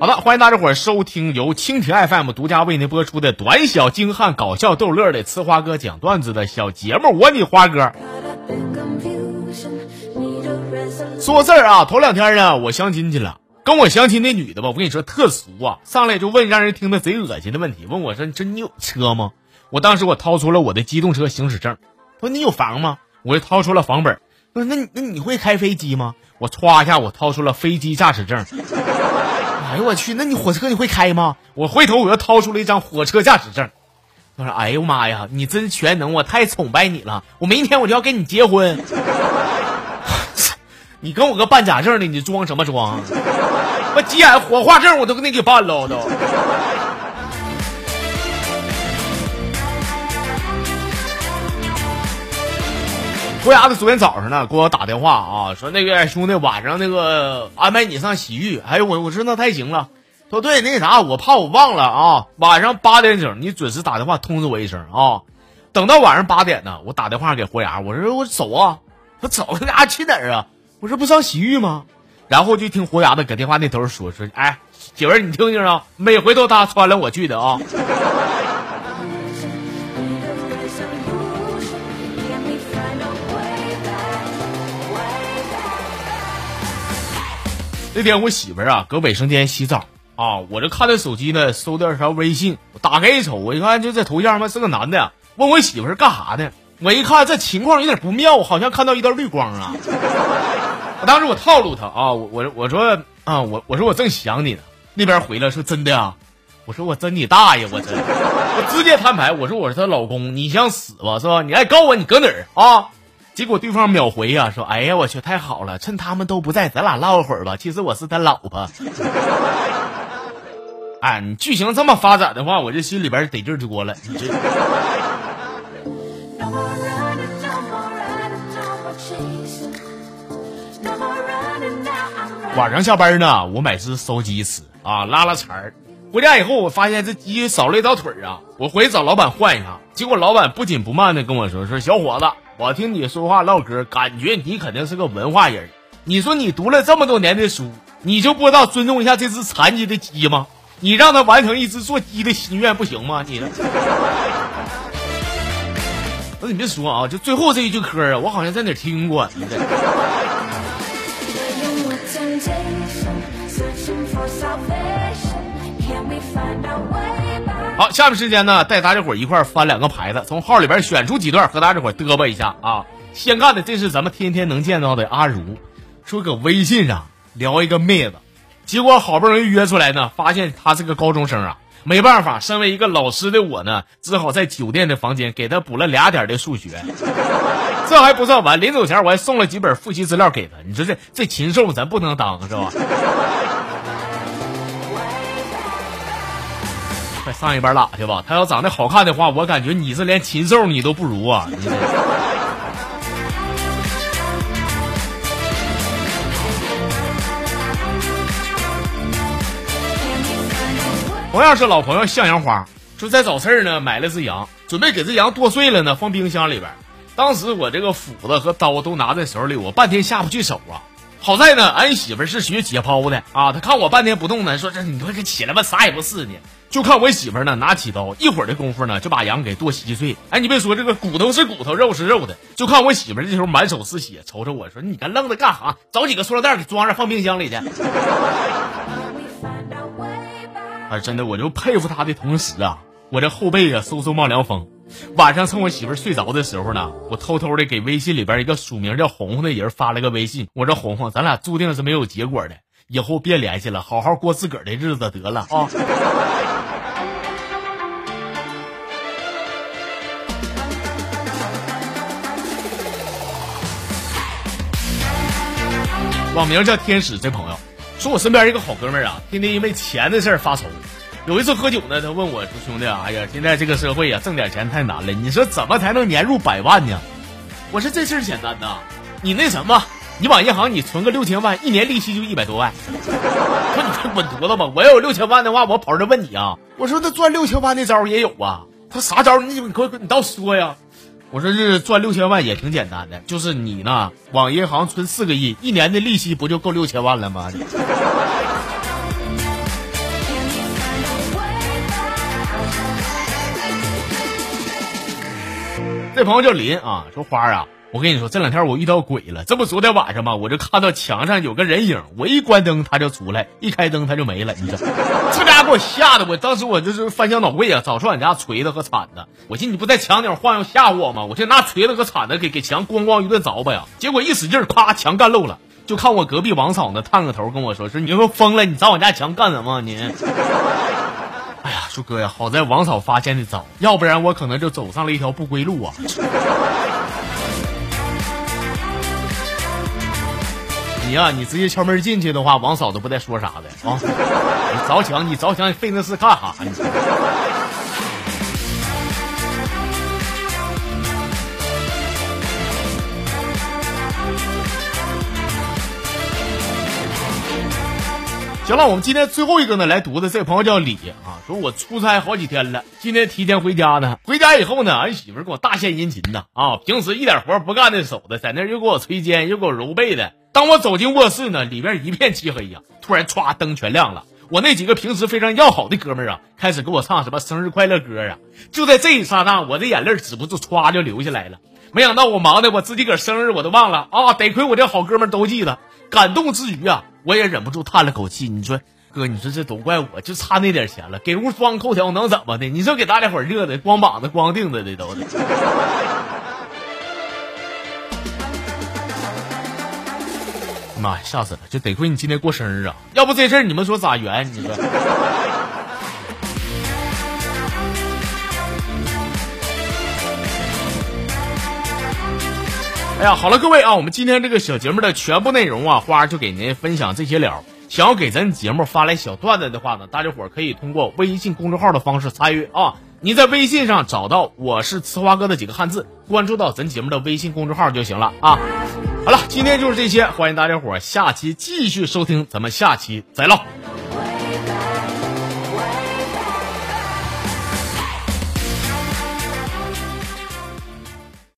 好的，欢迎大家伙儿收听由蜻蜓 FM 独家为您播出的短小精悍、搞笑逗乐的呲花哥讲段子的小节目。我你花哥说事儿啊，头两天呢，我相亲去了，跟我相亲那女的吧，我跟你说特俗啊，上来就问让人听的贼恶心的问题，问我说：“你说你有车吗？”我当时我掏出了我的机动车行驶证，说：“你有房吗？”我就掏出了房本，说：“那那你会开飞机吗？”我歘一下，我掏出了飞机驾驶证。哎呦我去，那你火车你会开吗？我回头我又掏出了一张火车驾驶证。我说：“哎呦妈呀，你真全能，我太崇拜你了！我明天我就要跟你结婚。你跟我个办假证的，你装什么装？我急眼，火化证我都给你给办了都。”郭牙子昨天早上呢给我打电话啊，说那个兄弟晚上那个安排你上洗浴。哎呦我我说那太行了。说对那啥，我怕我忘了啊，晚上八点整你准时打电话通知我一声啊。等到晚上八点呢，我打电话给活牙，我说我走啊，我走他家去哪儿啊？我说不上洗浴吗？然后就听活牙子搁电话那头说说，哎媳妇儿你听听啊，每回都他穿了我去的啊。那天我媳妇儿啊搁卫生间洗澡。啊，我这看着手机呢，搜到一条微信，打开一瞅，我一看就这头像嘛是个男的，问我媳妇儿干啥的，我一看这情况有点不妙，好像看到一道绿光啊。我 当时我套路他啊，我我我说啊我我说我正想你呢，那边回来说真的啊，我说我真你大爷，我真，我直接摊牌，我说我是她老公，你想死吧是吧？你爱告我你搁哪儿？啊？结果对方秒回呀，说：“哎呀，我去，太好了，趁他们都不在，咱俩唠会儿吧。其实我是他老婆。哎，你剧情这么发展的话，我这心里边得劲多了。晚上下班呢，我买只烧鸡吃啊，拉拉馋儿。回家以后，我发现这鸡少了一条腿儿啊，我回去找老板换一下。结果老板不紧不慢的跟我说：“说小伙子。”我听你说话唠嗑，感觉你肯定是个文化人。你说你读了这么多年的书，你就不知道尊重一下这只残疾的鸡吗？你让他完成一只做鸡的心愿不行吗？你呢？不是你别说啊，就最后这一句嗑啊，我好像在哪听过。好，下面时间呢，带大家伙一块翻两个牌子，从号里边选出几段和大家伙嘚啵一下啊。先干的这是咱们天天能见到的阿如，说搁微信上聊一个妹子，结果好不容易约出来呢，发现她是个高中生啊。没办法，身为一个老师的我呢，只好在酒店的房间给她补了俩点的数学。这还不算完，临走前我还送了几本复习资料给她。你说这这禽兽咱不能当是吧？快上一边拉去吧！他要长得好看的话，我感觉你是连禽兽你都不如啊！你 同样是老朋友向阳花，就在找事儿呢，买了只羊，准备给这羊剁碎了呢，放冰箱里边。当时我这个斧子和刀都拿在手里，我半天下不去手啊。好在呢，俺媳妇是学解剖的啊，她看我半天不动呢，说这你快给起来吧，啥也不是呢。就看我媳妇呢，拿起刀，一会儿的功夫呢，就把羊给剁稀碎。哎，你别说，这个骨头是骨头，肉是肉的。就看我媳妇这时候满手是血，瞅瞅我说：“你干愣着干啥？找几个塑料袋给装上，放冰箱里去。”哎，真的，我就佩服他的同时啊，我这后背啊嗖嗖冒凉风。晚上趁我媳妇睡着的时候呢，我偷偷的给微信里边一个署名叫红红的人发了个微信，我说：“红红，咱俩注定是没有结果的，以后别联系了，好好过自个儿的日子得了啊。”网名叫天使这朋友说，我身边一个好哥们儿啊，天天因为钱的事儿发愁。有一次喝酒呢，他问我说：“兄弟啊，哎呀，现在这个社会啊，挣点钱太难了，你说怎么才能年入百万呢？”我说：“这事儿简单呐，你那什么，你往银行你存个六千万，一年利息就一百多万。说你快滚犊子吧！我要有六千万的话，我跑这问你啊。我说那赚六千万的招也有啊。他啥招？你你快你倒说呀！我说这赚六千万也挺简单的就是你呢往银行存四个亿一年的利息不就够六千万了吗？这朋友叫林啊说花啊我跟你说，这两天我遇到鬼了。这不昨天晚上吗？我就看到墙上有个人影，我一关灯他就出来，一开灯他就没了。你这这家给我吓得我当时我就是翻箱倒柜啊，找出俺家锤子和铲子。我寻思你不在墙顶晃悠吓唬我吗？我就拿锤子和铲子给给墙咣咣一顿凿吧呀。结果一使劲，咔，墙干漏了。就看我隔壁王嫂呢，探个头跟我说：“说你说疯了，你砸我家墙干什么？你？”哎呀，说哥呀，好在王嫂发现的早，要不然我可能就走上了一条不归路啊。你呀，你直接敲门进去的话，王嫂都不带说啥的啊。你着想，你着想，你费那事干啥？你。行了，我们今天最后一个呢，来读的这朋友叫李啊，说我出差好几天了，今天提前回家呢。回家以后呢，俺媳妇给我大献殷勤呐啊，平时一点活不干的手的，在那又给我捶肩又给我揉背的。当我走进卧室呢，里边一片漆黑呀，突然歘灯全亮了，我那几个平时非常要好的哥们儿啊，开始给我唱什么生日快乐歌啊。就在这一刹那，我的眼泪止不住歘就流下来了。没想到我忙的我自己个生日我都忘了啊，得亏我这好哥们都记得。感动之余啊，我也忍不住叹了口气。你说，哥，你说这都怪我，就差那点钱了，给屋装空调能怎么的？你说给大家伙热的，光膀子光腚子的都。妈呀，吓死了！就得亏你今天过生日啊，要不这事儿你们说咋圆？你说。哎呀，好了，各位啊，我们今天这个小节目的全部内容啊，花就给您分享这些了。想要给咱节目发来小段子的话呢，大家伙儿可以通过微信公众号的方式参与啊。你在微信上找到“我是呲花哥”的几个汉字，关注到咱节目的微信公众号就行了啊。今天就是这些，欢迎大家伙儿下期继续收听，咱们下期再唠。